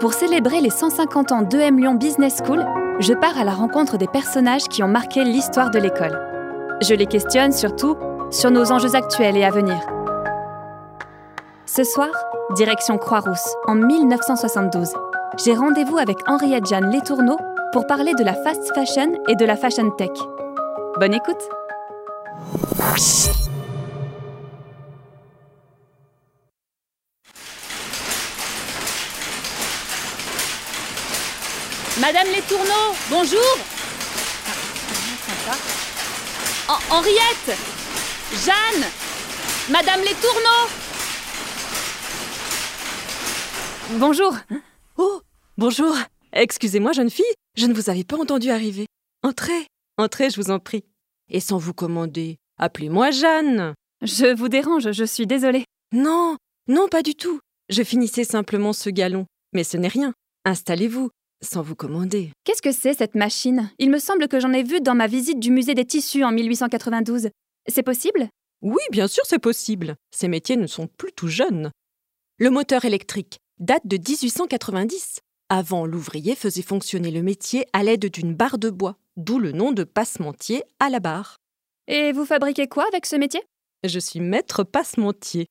Pour célébrer les 150 ans d'EM Lyon Business School, je pars à la rencontre des personnages qui ont marqué l'histoire de l'école. Je les questionne surtout sur nos enjeux actuels et à venir. Ce soir, direction Croix-Rousse, en 1972. J'ai rendez-vous avec Henriette Jeanne Letourneau pour parler de la fast fashion et de la fashion tech. Bonne écoute Madame Les Tourneaux, bonjour ah, Henriette Jeanne Madame Les Tourneaux Bonjour Oh Bonjour Excusez-moi, jeune fille, je ne vous avais pas entendu arriver. Entrez Entrez, je vous en prie. Et sans vous commander, appelez-moi Jeanne Je vous dérange, je suis désolée. Non, non, pas du tout. Je finissais simplement ce galon. Mais ce n'est rien. Installez-vous, sans vous commander. Qu'est-ce que c'est cette machine? Il me semble que j'en ai vu dans ma visite du musée des tissus en 1892. C'est possible? Oui, bien sûr, c'est possible. Ces métiers ne sont plus tout jeunes. Le moteur électrique date de 1890. Avant, l'ouvrier faisait fonctionner le métier à l'aide d'une barre de bois, d'où le nom de passementier à la barre. Et vous fabriquez quoi avec ce métier? Je suis maître passementier.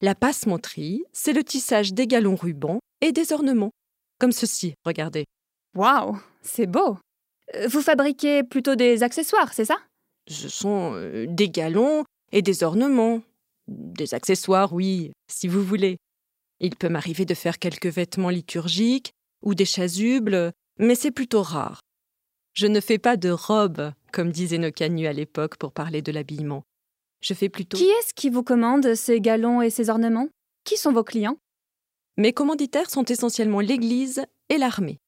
La passementerie, c'est le tissage des galons rubans et des ornements. Comme ceci, regardez. Waouh, c'est beau. Euh, vous fabriquez plutôt des accessoires, c'est ça? Ce sont euh, des galons et des ornements. Des accessoires, oui, si vous voulez. Il peut m'arriver de faire quelques vêtements liturgiques ou des chasubles, mais c'est plutôt rare. Je ne fais pas de robes, comme disaient nos canuts à l'époque pour parler de l'habillement. Je fais plutôt. Qui est-ce qui vous commande ces galons et ces ornements? Qui sont vos clients? Mes commanditaires sont essentiellement l'Église et l'armée.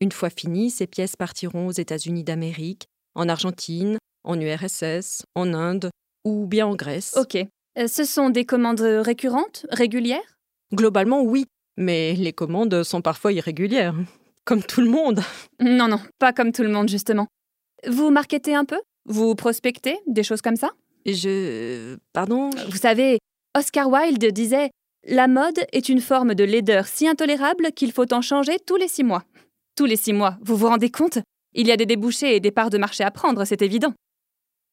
Une fois finies, ces pièces partiront aux États-Unis d'Amérique, en Argentine, en URSS, en Inde ou bien en Grèce. Ok. Euh, ce sont des commandes récurrentes, régulières? Globalement, oui, mais les commandes sont parfois irrégulières. Comme tout le monde. Non, non, pas comme tout le monde, justement. Vous marketez un peu? Vous prospectez? Des choses comme ça? Je. Pardon? Vous savez, Oscar Wilde disait la mode est une forme de laideur si intolérable qu'il faut en changer tous les six mois. Tous les six mois, vous vous rendez compte? Il y a des débouchés et des parts de marché à prendre, c'est évident.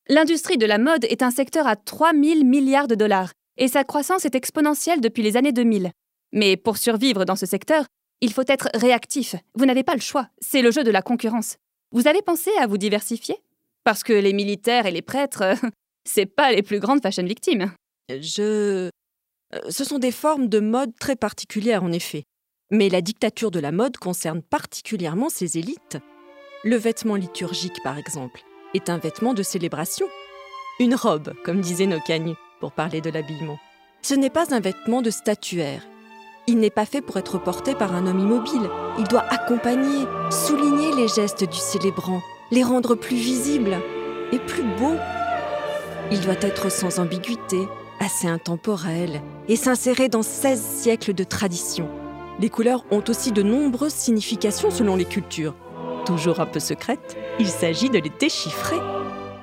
L'industrie de la mode est un secteur à 3 000 milliards de dollars, et sa croissance est exponentielle depuis les années 2000. Mais pour survivre dans ce secteur, il faut être réactif. Vous n'avez pas le choix, c'est le jeu de la concurrence. Vous avez pensé à vous diversifier? Parce que les militaires et les prêtres, c'est pas les plus grandes fashion victimes. Je. Euh, ce sont des formes de mode très particulières en effet. Mais la dictature de la mode concerne particulièrement ces élites. Le vêtement liturgique, par exemple, est un vêtement de célébration. Une robe, comme disaient nos cagneux, pour parler de l'habillement. Ce n'est pas un vêtement de statuaire. Il n'est pas fait pour être porté par un homme immobile. Il doit accompagner, souligner les gestes du célébrant, les rendre plus visibles et plus beaux. Il doit être sans ambiguïté, assez intemporel et s'insérer dans 16 siècles de tradition. Les couleurs ont aussi de nombreuses significations selon les cultures. Toujours un peu secrètes, il s'agit de les déchiffrer.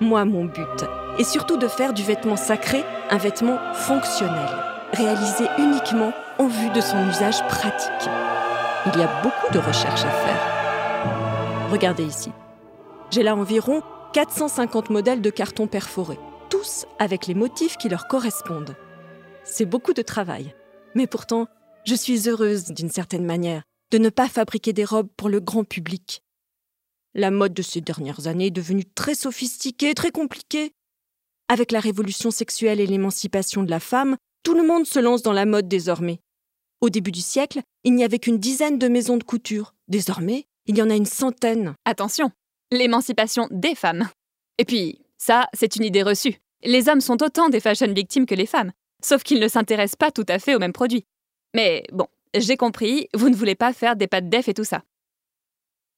Moi, mon but est surtout de faire du vêtement sacré un vêtement fonctionnel, réalisé uniquement en vue de son usage pratique. Il y a beaucoup de recherches à faire. Regardez ici. J'ai là environ 450 modèles de carton perforé tous avec les motifs qui leur correspondent. C'est beaucoup de travail. Mais pourtant, je suis heureuse, d'une certaine manière, de ne pas fabriquer des robes pour le grand public. La mode de ces dernières années est devenue très sophistiquée, très compliquée. Avec la révolution sexuelle et l'émancipation de la femme, tout le monde se lance dans la mode désormais. Au début du siècle, il n'y avait qu'une dizaine de maisons de couture. Désormais, il y en a une centaine. Attention, l'émancipation des femmes. Et puis, ça, c'est une idée reçue. Les hommes sont autant des fashion victimes que les femmes, sauf qu'ils ne s'intéressent pas tout à fait aux mêmes produits. Mais bon, j'ai compris, vous ne voulez pas faire des pâtes def et tout ça.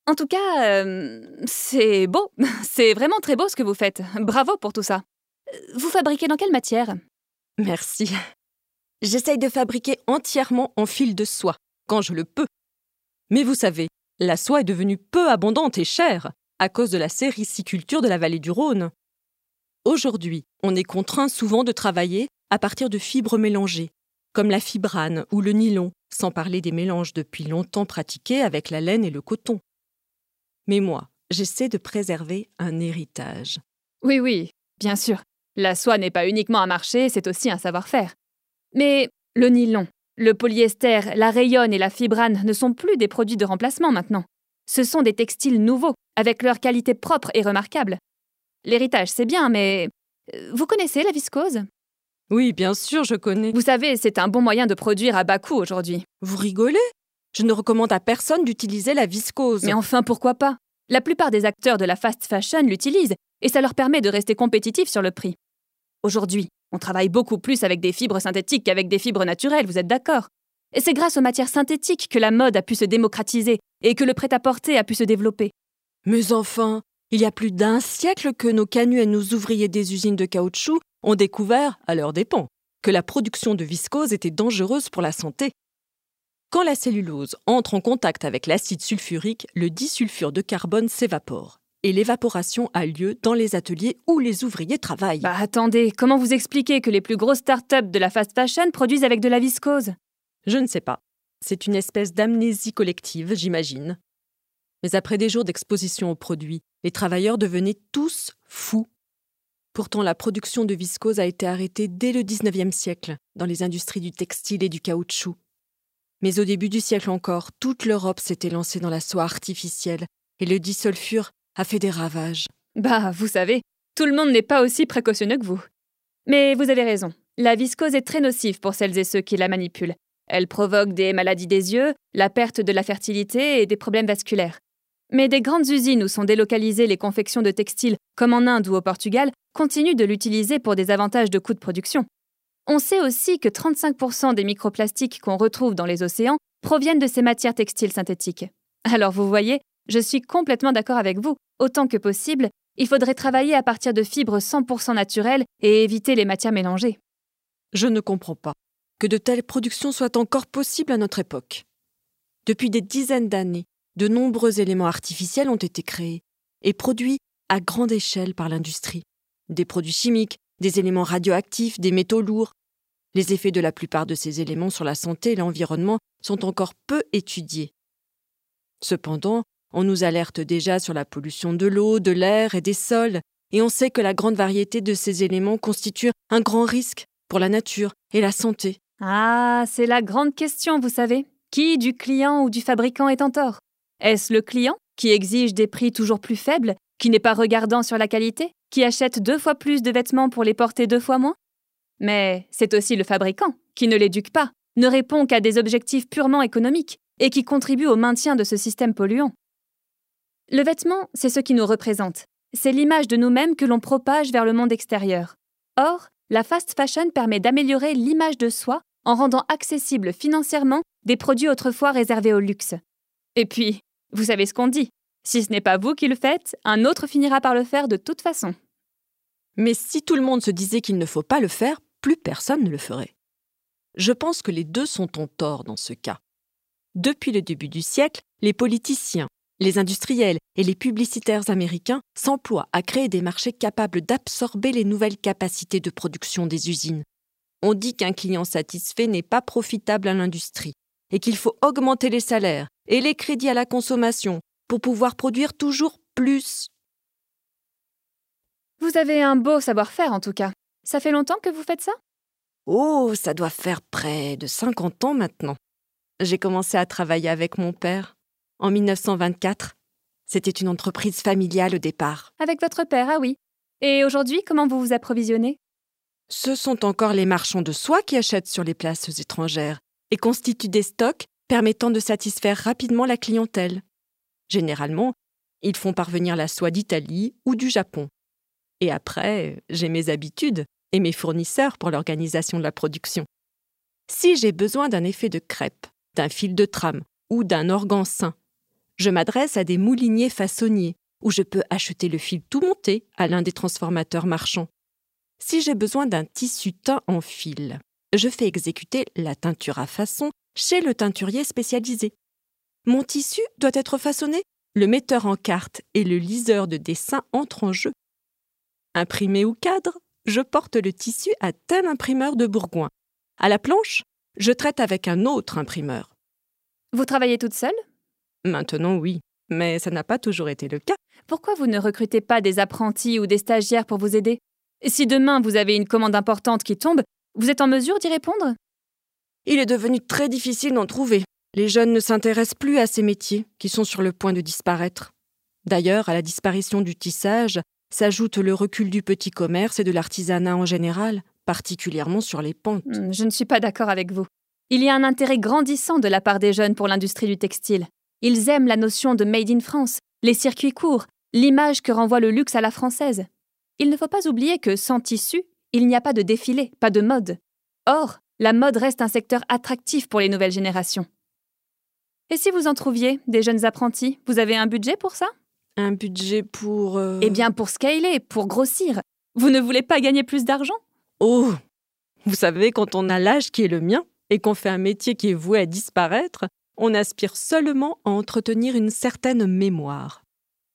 En tout cas, euh, c'est beau, c'est vraiment très beau ce que vous faites. Bravo pour tout ça. Vous fabriquez dans quelle matière? Merci. J'essaye de fabriquer entièrement en fil de soie, quand je le peux. Mais vous savez, la soie est devenue peu abondante et chère à cause de la sériciculture de la vallée du Rhône. Aujourd'hui, on est contraint souvent de travailler à partir de fibres mélangées, comme la fibrane ou le nylon, sans parler des mélanges depuis longtemps pratiqués avec la laine et le coton. Mais moi, j'essaie de préserver un héritage. Oui, oui, bien sûr. La soie n'est pas uniquement un marché, c'est aussi un savoir-faire. Mais le nylon, le polyester, la rayonne et la fibrane ne sont plus des produits de remplacement maintenant. Ce sont des textiles nouveaux, avec leur qualité propre et remarquable. L'héritage, c'est bien, mais... Euh, vous connaissez la viscose? Oui, bien sûr, je connais. Vous savez, c'est un bon moyen de produire à bas coût aujourd'hui. Vous rigolez? Je ne recommande à personne d'utiliser la viscose. Mais enfin, pourquoi pas? La plupart des acteurs de la fast fashion l'utilisent, et ça leur permet de rester compétitifs sur le prix. Aujourd'hui, on travaille beaucoup plus avec des fibres synthétiques qu'avec des fibres naturelles, vous êtes d'accord? Et c'est grâce aux matières synthétiques que la mode a pu se démocratiser et que le prêt-à-porter a pu se développer. Mais enfin, il y a plus d'un siècle que nos canuts et nos ouvriers des usines de caoutchouc ont découvert, à leurs dépens, que la production de viscose était dangereuse pour la santé. Quand la cellulose entre en contact avec l'acide sulfurique, le disulfure de carbone s'évapore et l'évaporation a lieu dans les ateliers où les ouvriers travaillent. Bah attendez, comment vous expliquez que les plus grosses start-up de la fast fashion produisent avec de la viscose? Je ne sais pas. C'est une espèce d'amnésie collective, j'imagine. Mais après des jours d'exposition aux produits, les travailleurs devenaient tous fous. Pourtant, la production de viscose a été arrêtée dès le XIXe siècle dans les industries du textile et du caoutchouc. Mais au début du siècle encore, toute l'Europe s'était lancée dans la soie artificielle et le disulfure a fait des ravages. Bah, vous savez, tout le monde n'est pas aussi précautionneux que vous. Mais vous avez raison, la viscose est très nocive pour celles et ceux qui la manipulent. Elle provoque des maladies des yeux, la perte de la fertilité et des problèmes vasculaires. Mais des grandes usines où sont délocalisées les confections de textiles, comme en Inde ou au Portugal, continuent de l'utiliser pour des avantages de coûts de production. On sait aussi que 35% des microplastiques qu'on retrouve dans les océans proviennent de ces matières textiles synthétiques. Alors vous voyez, je suis complètement d'accord avec vous. Autant que possible, il faudrait travailler à partir de fibres 100% naturelles et éviter les matières mélangées. Je ne comprends pas que de telles productions soient encore possibles à notre époque. Depuis des dizaines d'années, de nombreux éléments artificiels ont été créés et produits à grande échelle par l'industrie. Des produits chimiques, des éléments radioactifs, des métaux lourds. Les effets de la plupart de ces éléments sur la santé et l'environnement sont encore peu étudiés. Cependant, on nous alerte déjà sur la pollution de l'eau, de l'air et des sols, et on sait que la grande variété de ces éléments constitue un grand risque pour la nature et la santé. Ah, c'est la grande question, vous savez. Qui du client ou du fabricant est en tort? Est-ce le client, qui exige des prix toujours plus faibles, qui n'est pas regardant sur la qualité, qui achète deux fois plus de vêtements pour les porter deux fois moins? Mais c'est aussi le fabricant, qui ne l'éduque pas, ne répond qu'à des objectifs purement économiques, et qui contribue au maintien de ce système polluant. Le vêtement, c'est ce qui nous représente. C'est l'image de nous-mêmes que l'on propage vers le monde extérieur. Or, la fast fashion permet d'améliorer l'image de soi en rendant accessibles financièrement des produits autrefois réservés au luxe. Et puis, vous savez ce qu'on dit, si ce n'est pas vous qui le faites, un autre finira par le faire de toute façon. Mais si tout le monde se disait qu'il ne faut pas le faire, plus personne ne le ferait. Je pense que les deux sont en tort dans ce cas. Depuis le début du siècle, les politiciens, les industriels et les publicitaires américains s'emploient à créer des marchés capables d'absorber les nouvelles capacités de production des usines. On dit qu'un client satisfait n'est pas profitable à l'industrie et qu'il faut augmenter les salaires et les crédits à la consommation pour pouvoir produire toujours plus. Vous avez un beau savoir-faire en tout cas. Ça fait longtemps que vous faites ça? Oh, ça doit faire près de 50 ans maintenant. J'ai commencé à travailler avec mon père en 1924. C'était une entreprise familiale au départ. Avec votre père, ah oui. Et aujourd'hui, comment vous vous approvisionnez? Ce sont encore les marchands de soie qui achètent sur les places étrangères et constituent des stocks permettant de satisfaire rapidement la clientèle. Généralement, ils font parvenir la soie d'Italie ou du Japon. Et après, j'ai mes habitudes et mes fournisseurs pour l'organisation de la production. Si j'ai besoin d'un effet de crêpe, d'un fil de trame ou d'un organ sain, je m'adresse à des mouliniers façonniers, où je peux acheter le fil tout monté à l'un des transformateurs marchands. Si j'ai besoin d'un tissu teint en fil, je fais exécuter la teinture à façon chez le teinturier spécialisé. Mon tissu doit être façonné, le metteur en carte et le liseur de dessin entrent en jeu. Imprimé ou cadre, je porte le tissu à tel imprimeur de Bourgoin. À la planche, je traite avec un autre imprimeur. Vous travaillez toute seule? Maintenant, oui, mais ça n'a pas toujours été le cas. Pourquoi vous ne recrutez pas des apprentis ou des stagiaires pour vous aider? Si demain vous avez une commande importante qui tombe, vous êtes en mesure d'y répondre? Il est devenu très difficile d'en trouver. Les jeunes ne s'intéressent plus à ces métiers qui sont sur le point de disparaître. D'ailleurs, à la disparition du tissage s'ajoute le recul du petit commerce et de l'artisanat en général, particulièrement sur les pentes. Hmm, Je ne suis pas d'accord avec vous. Il y a un intérêt grandissant de la part des jeunes pour l'industrie du textile. Ils aiment la notion de Made in France, les circuits courts, l'image que renvoie le luxe à la française. Il ne faut pas oublier que sans tissu, il n'y a pas de défilé, pas de mode. Or, la mode reste un secteur attractif pour les nouvelles générations. Et si vous en trouviez, des jeunes apprentis, vous avez un budget pour ça? Un budget pour... euh, Eh bien, pour scaler, pour grossir. Vous ne voulez pas gagner plus d'argent? Oh Vous savez, quand on a l'âge qui est le mien et qu'on fait un métier qui est voué à disparaître, on aspire seulement à entretenir une certaine mémoire.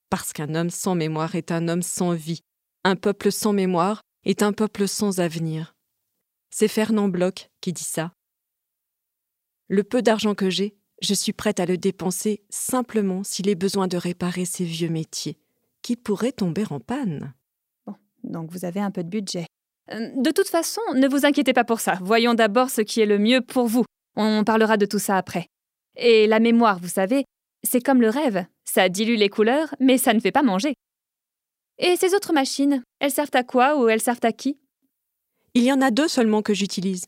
Parce qu'un homme sans mémoire est un homme sans vie. Un peuple sans mémoire est un peuple sans avenir. C'est Fernand Bloch qui dit ça. Le peu d'argent que j'ai, je suis prête à le dépenser simplement s'il est besoin de réparer ces vieux métiers qui pourraient tomber en panne? Donc vous avez un peu de budget. Euh, De toute façon, ne vous inquiétez pas pour ça. Voyons d'abord ce qui est le mieux pour vous. On parlera de tout ça après. Et la mémoire, vous savez, c'est comme le rêve. Ça dilue les couleurs, mais ça ne fait pas manger. Et ces autres machines, elles servent à quoi ou elles servent à qui? Il y en a deux seulement que j'utilise.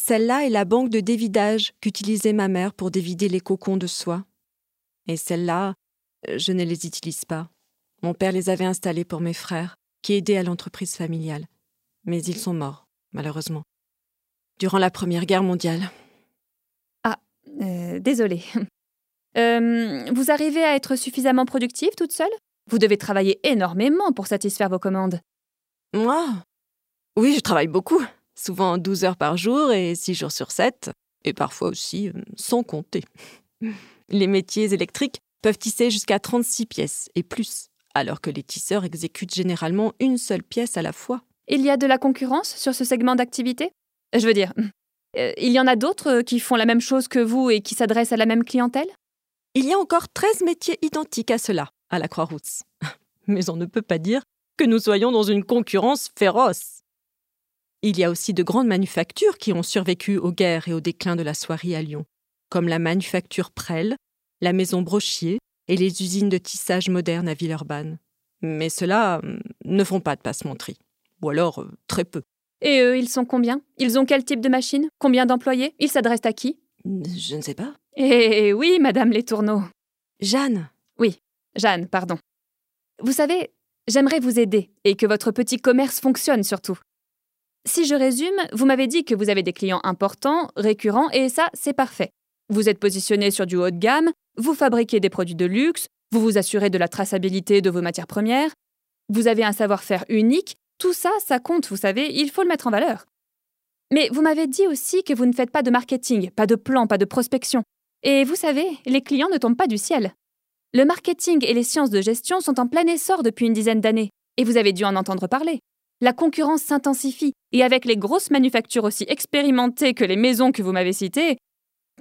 Celle-là est la banque de dévidage qu'utilisait ma mère pour dévider les cocons de soie. Et celle-là, euh, je ne les utilise pas. Mon père les avait installées pour mes frères, qui aidaient à l'entreprise familiale. Mais ils sont morts, malheureusement. Durant la Première Guerre mondiale. Euh, Désolée. Euh, vous arrivez à être suffisamment productive toute seule? Vous devez travailler énormément pour satisfaire vos commandes. Moi? Oui, je travaille beaucoup. Souvent 12 heures par jour et 6 jours sur 7. Et parfois aussi euh, sans compter. Les métiers électriques peuvent tisser jusqu'à 36 pièces et plus, alors que les tisseurs exécutent généralement une seule pièce à la fois. Il y a de la concurrence sur ce segment d'activité? Je veux dire, euh, il y en a d'autres qui font la même chose que vous et qui s'adressent à la même clientèle? Il y a encore 13 métiers identiques à cela, à la Croix-Rousse. Mais on ne peut pas dire que nous soyons dans une concurrence féroce. Il y a aussi de grandes manufactures qui ont survécu aux guerres et au déclin de la soierie à Lyon, comme la manufacture Prel, la maison Brochier et les usines de tissage moderne à Villeurbanne. Mais ceux-là hum, ne font pas de passementerie, ou alors euh, très peu. Et eux, ils sont combien? Ils ont quel type de machine? Combien d'employés? Ils s'adressent à qui? Je ne sais pas. Eh oui, Madame Les Tourneaux. Jeanne Jeanne, pardon. Vous savez, j'aimerais vous aider et que votre petit commerce fonctionne surtout. Si je résume, vous m'avez dit que vous avez des clients importants, récurrents, et ça, c'est parfait. Vous êtes positionné sur du haut de gamme, vous fabriquez des produits de luxe, vous vous assurez de la traçabilité de vos matières premières, vous avez un savoir-faire unique, tout ça, ça compte, vous savez, il faut le mettre en valeur. Mais vous m'avez dit aussi que vous ne faites pas de marketing, pas de plan, pas de prospection. Et vous savez, les clients ne tombent pas du ciel. Le marketing et les sciences de gestion sont en plein essor depuis une dizaine d'années, et vous avez dû en entendre parler. La concurrence s'intensifie, et avec les grosses manufactures aussi expérimentées que les maisons que vous m'avez citées,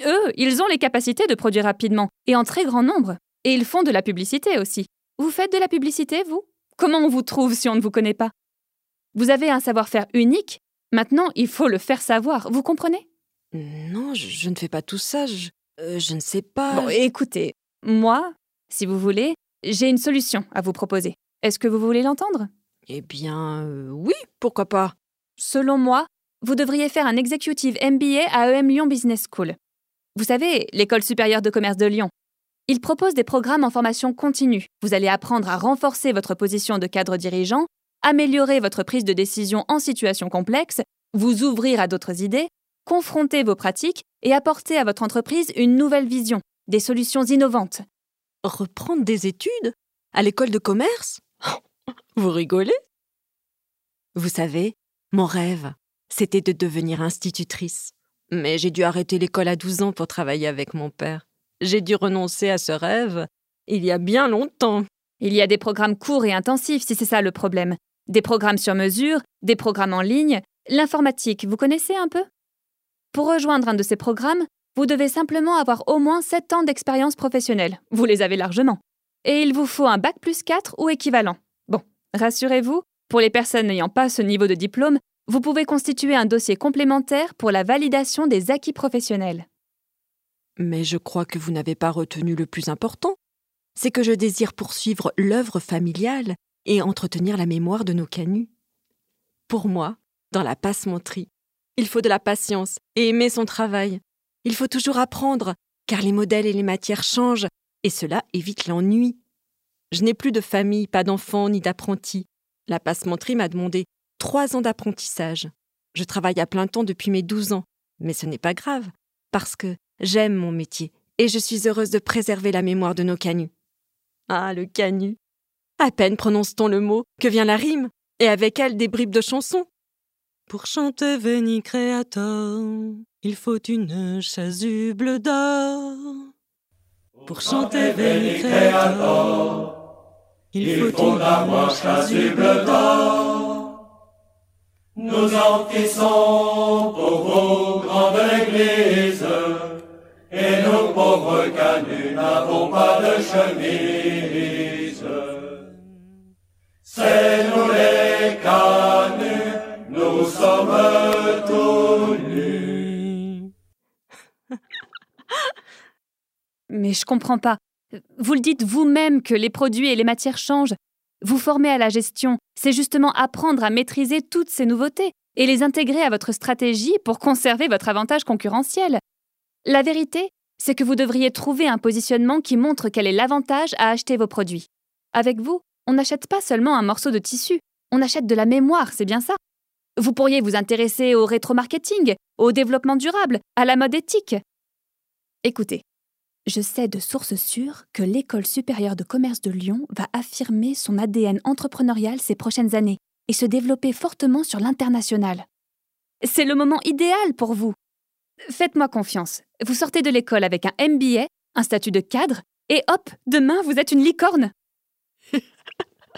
eux, ils ont les capacités de produire rapidement, et en très grand nombre. Et ils font de la publicité aussi. Vous faites de la publicité, vous? Comment on vous trouve si on ne vous connaît pas? Vous avez un savoir-faire unique, maintenant il faut le faire savoir, vous comprenez? Non, je, je ne fais pas tout ça. Je, euh, je ne sais pas. Bon, écoutez, moi, si vous voulez, j'ai une solution à vous proposer. Est-ce que vous voulez l'entendre? Eh bien, euh, oui, pourquoi pas. Selon moi, vous devriez faire un Executive MBA à EM Lyon Business School. Vous savez, l'école supérieure de commerce de Lyon. Il propose des programmes en formation continue. Vous allez apprendre à renforcer votre position de cadre dirigeant, améliorer votre prise de décision en situation complexe, vous ouvrir à d'autres idées, confronter vos pratiques et apporter à votre entreprise une nouvelle vision, des solutions innovantes. Reprendre des études À l'école de commerce? Vous rigolez? Vous savez, mon rêve, c'était de devenir institutrice. Mais j'ai dû arrêter l'école à 12 ans pour travailler avec mon père. J'ai dû renoncer à ce rêve il y a bien longtemps. Il y a des programmes courts et intensifs si c'est ça le problème. Des programmes sur mesure, des programmes en ligne, l'informatique, vous connaissez un peu? Pour rejoindre un de ces programmes, Vous devez simplement avoir au moins 7 ans d'expérience professionnelle. Vous les avez largement. Et il vous faut un bac plus 4 ou équivalent. Bon, rassurez-vous, pour les personnes n'ayant pas ce niveau de diplôme, vous pouvez constituer un dossier complémentaire pour la validation des acquis professionnels. Mais je crois que vous n'avez pas retenu le plus important. C'est que je désire poursuivre l'œuvre familiale et entretenir la mémoire de nos canuts. Pour moi, dans la passementerie, il faut de la patience et aimer son travail. Il faut toujours apprendre, car les modèles et les matières changent, et cela évite l'ennui. Je n'ai plus de famille, pas d'enfants ni d'apprentis. La passementerie m'a demandé trois ans d'apprentissage. Je travaille à plein temps depuis mes douze ans, mais ce n'est pas grave, parce que j'aime mon métier et je suis heureuse de préserver la mémoire de nos canuts. Ah, le canut À peine prononce-t-on le mot que vient la rime, et avec elle des bribes de chansons. Pour chanter Veni Creator, il faut une chasuble d'or. Pour chanter Veni Creator, il faut une chasuble d'or. Nous encaissons pour vos grandes églises, et nos pauvres canuts n'avons pas de chemise. C'est nous les canuts nous sommes tous nus. Mais je comprends pas. Vous le dites vous-même que les produits et les matières changent. Vous former à la gestion, c'est justement apprendre à maîtriser toutes ces nouveautés et les intégrer à votre stratégie pour conserver votre avantage concurrentiel. La vérité, c'est que vous devriez trouver un positionnement qui montre quel est l'avantage à acheter vos produits. Avec vous, on n'achète pas seulement un morceau de tissu, on achète de la mémoire, c'est bien ça. Vous pourriez vous intéresser au rétro-marketing, au développement durable, à la mode éthique. Écoutez, je sais de sources sûres que l'École supérieure de commerce de Lyon va affirmer son ADN entrepreneurial ces prochaines années et se développer fortement sur l'international. C'est le moment idéal pour vous. Faites-moi confiance. Vous sortez de l'école avec un MBA, un statut de cadre, et hop, demain vous êtes une licorne.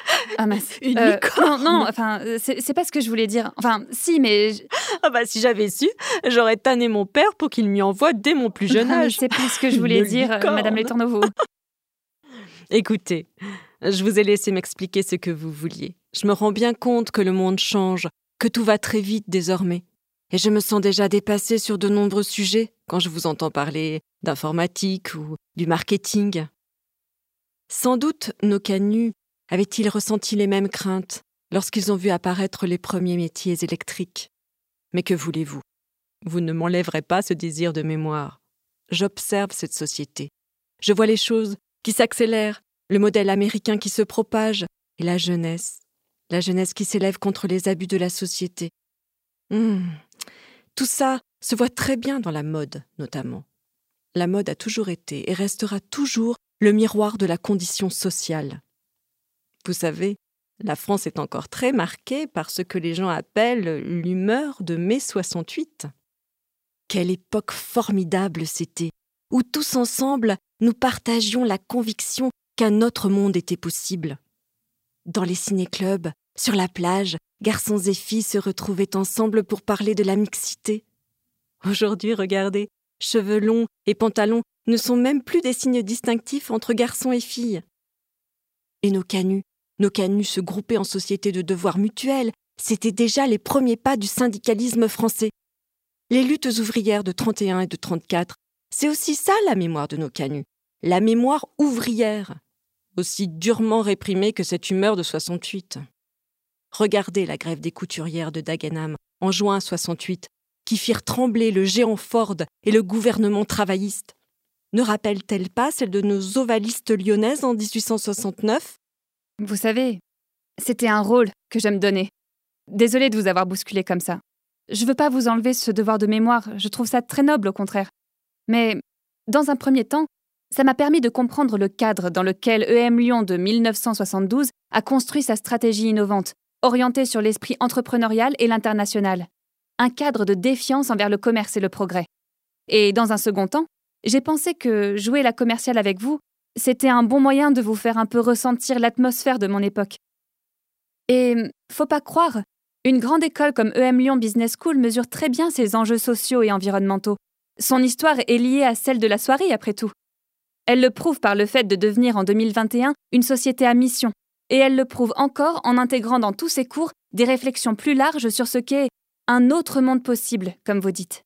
Ah mince. Une Euh, licorne Non, non, enfin, c'est c'est pas ce que je voulais dire. Enfin, si, mais. je- Ah bah si j'avais su, j'aurais tanné mon père pour qu'il m'y envoie dès mon plus jeune âge. C'est plus ce que je voulais Une dire, licorne. Madame Les Tourneaux. Écoutez, je vous ai laissé m'expliquer ce que vous vouliez. Je me rends bien compte que le monde change, que tout va très vite désormais. Et je me sens déjà dépassée sur de nombreux sujets quand je vous entends parler d'informatique ou du marketing. Sans doute nos canuts avaient-ils ressenti les mêmes craintes lorsqu'ils ont vu apparaître les premiers métiers électriques? Mais que voulez-vous? Vous ne m'enlèverez pas ce désir de mémoire. J'observe cette société. Je vois les choses qui s'accélèrent, le modèle américain qui se propage, et la jeunesse, la jeunesse qui s'élève contre les abus de la société. Hmm. Tout ça se voit très bien dans la mode, notamment. La mode a toujours été et restera toujours le miroir de la condition sociale. Vous savez, la France est encore très marquée par ce que les gens appellent l'humeur de mai 68. Quelle époque formidable c'était, où tous ensemble nous partagions la conviction qu'un autre monde était possible. Dans les ciné-clubs, sur la plage, garçons et filles se retrouvaient ensemble pour parler de la mixité. Aujourd'hui, regardez, cheveux longs et pantalons ne sont même plus des signes distinctifs entre garçons et filles. Et nos canuts, nos canuts se grouper en sociétés de devoirs mutuels, c'était déjà les premiers pas du syndicalisme français. Les luttes ouvrières de 31 et de 34, c'est aussi ça la mémoire de nos canuts, la mémoire ouvrière, aussi durement réprimée que cette humeur de 68. Regardez la grève des couturières de Dagenham en juin 68, qui firent trembler le géant Ford et le gouvernement travailliste. Ne rappelle-t-elle pas celle de nos ovalistes lyonnaises en 1869 Vous savez, c'était un rôle que je me donnais. Désolée de vous avoir bousculé comme ça. Je veux pas vous enlever ce devoir de mémoire, je trouve ça très noble au contraire. Mais, dans un premier temps, ça m'a permis de comprendre le cadre dans lequel EM Lyon de 1972 a construit sa stratégie innovante, orientée sur l'esprit entrepreneurial et l'international. Un cadre de défiance envers le commerce et le progrès. Et dans un second temps, j'ai pensé que jouer la commerciale avec vous, c'était un bon moyen de vous faire un peu ressentir l'atmosphère de mon époque. Et faut pas croire, une grande école comme EM Lyon Business School mesure très bien ses enjeux sociaux et environnementaux. Son histoire est liée à celle de la soirée, après tout. Elle le prouve par le fait de devenir en 2021 une société à mission, et elle le prouve encore en intégrant dans tous ses cours des réflexions plus larges sur ce qu'est un autre monde possible, comme vous dites.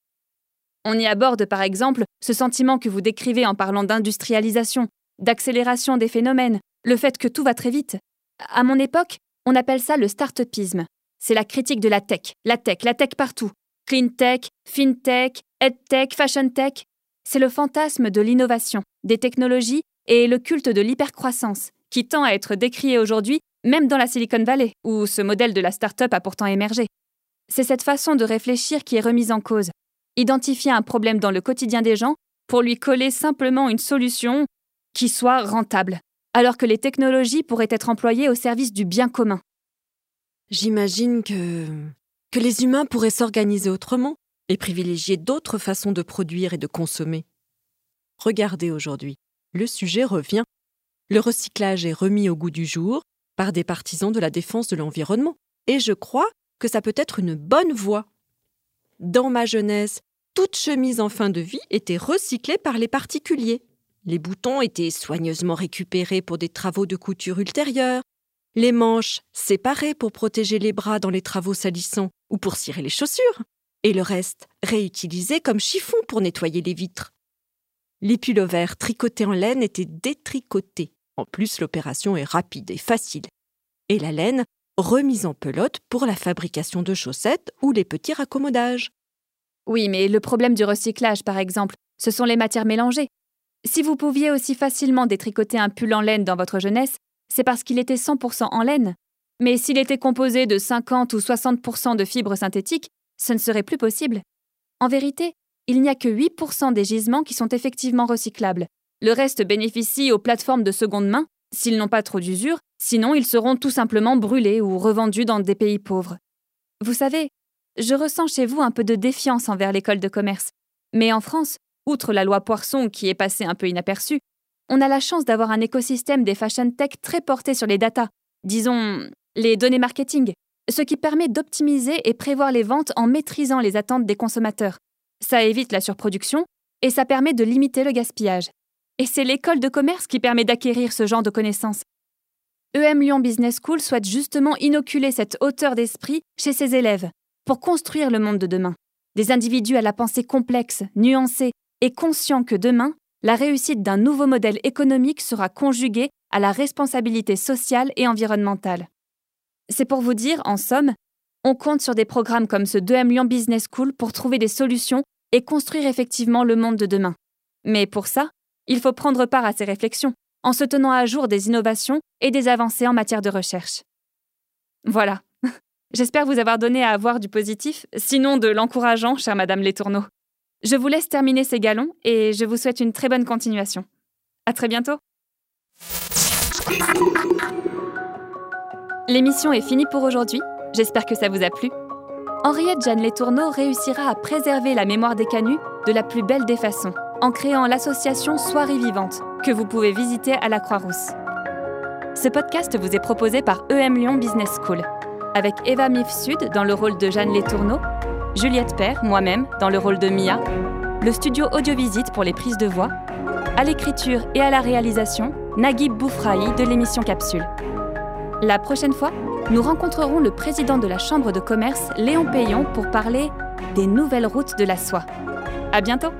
On y aborde par exemple ce sentiment que vous décrivez en parlant d'industrialisation, d'accélération des phénomènes, le fait que tout va très vite. À mon époque, on appelle ça le start-upisme. C'est la critique de la tech, la tech, la tech partout. Clean tech, fintech, edtech, fashion tech. C'est le fantasme de l'innovation, des technologies et le culte de l'hypercroissance, qui tend à être décrié aujourd'hui, même dans la Silicon Valley, où ce modèle de la start-up a pourtant émergé. C'est cette façon de réfléchir qui est remise en cause. Identifier un problème dans le quotidien des gens pour lui coller simplement une solution qui soit rentable, alors que les technologies pourraient être employées au service du bien commun. J'imagine que que les humains pourraient s'organiser autrement et privilégier d'autres façons de produire et de consommer. Regardez aujourd'hui, le sujet revient. Le recyclage est remis au goût du jour par des partisans de la défense de l'environnement, et je crois que ça peut être une bonne voie. Dans ma jeunesse, toute chemise en fin de vie était recyclée par les particuliers. Les boutons étaient soigneusement récupérés pour des travaux de couture ultérieurs, les manches séparées pour protéger les bras dans les travaux salissants ou pour cirer les chaussures, et le reste réutilisé comme chiffon pour nettoyer les vitres. Les pullovers tricotés en laine étaient détricotés. En plus, l'opération est rapide et facile. Et la laine remise en pelote pour la fabrication de chaussettes ou les petits raccommodages. Oui, mais le problème du recyclage, par exemple, ce sont les matières mélangées. Si vous pouviez aussi facilement détricoter un pull en laine dans votre jeunesse, c'est parce qu'il était 100% en laine. Mais s'il était composé de 50 ou 60% de fibres synthétiques, ce ne serait plus possible. En vérité, il n'y a que 8% des gisements qui sont effectivement recyclables. Le reste bénéficie aux plateformes de seconde main, s'ils n'ont pas trop d'usure, sinon ils seront tout simplement brûlés ou revendus dans des pays pauvres. Vous savez, je ressens chez vous un peu de défiance envers l'école de commerce. Mais en France, outre la loi Poisson qui est passée un peu inaperçue, on a la chance d'avoir un écosystème des fashion tech très porté sur les data, disons les données marketing, ce qui permet d'optimiser et prévoir les ventes en maîtrisant les attentes des consommateurs. Ça évite la surproduction et ça permet de limiter le gaspillage. Et c'est l'école de commerce qui permet d'acquérir ce genre de connaissances. EM Lyon Business School souhaite justement inoculer cette hauteur d'esprit chez ses élèves pour construire le monde de demain. Des individus à la pensée complexe, nuancée et conscients que demain, la réussite d'un nouveau modèle économique sera conjuguée à la responsabilité sociale et environnementale. C'est pour vous dire, en somme, on compte sur des programmes comme ce 2M Lyon Business School pour trouver des solutions et construire effectivement le monde de demain. Mais pour ça, il faut prendre part à ces réflexions, en se tenant à jour des innovations et des avancées en matière de recherche. Voilà. J'espère vous avoir donné à avoir du positif, sinon de l'encourageant, chère Madame Letourneau. Je vous laisse terminer ces galons et je vous souhaite une très bonne continuation. À très bientôt. L'émission est finie pour aujourd'hui. J'espère que ça vous a plu. Henriette Jeanne Letourneau réussira à préserver la mémoire des canuts de la plus belle des façons, en créant l'association Soirée Vivante, que vous pouvez visiter à la Croix-Rousse. Ce podcast vous est proposé par EM Lyon Business School, avec Eva Mif Sud dans le rôle de Jeanne Letourneau Juliette Père, moi-même, dans le rôle de Mia, le studio Audiovisite pour les prises de voix, à l'écriture et à la réalisation, Naguib Boufraï de l'émission Capsule. La prochaine fois, nous rencontrerons le président de la Chambre de commerce, Léon Payon, pour parler des nouvelles routes de la soie. À bientôt!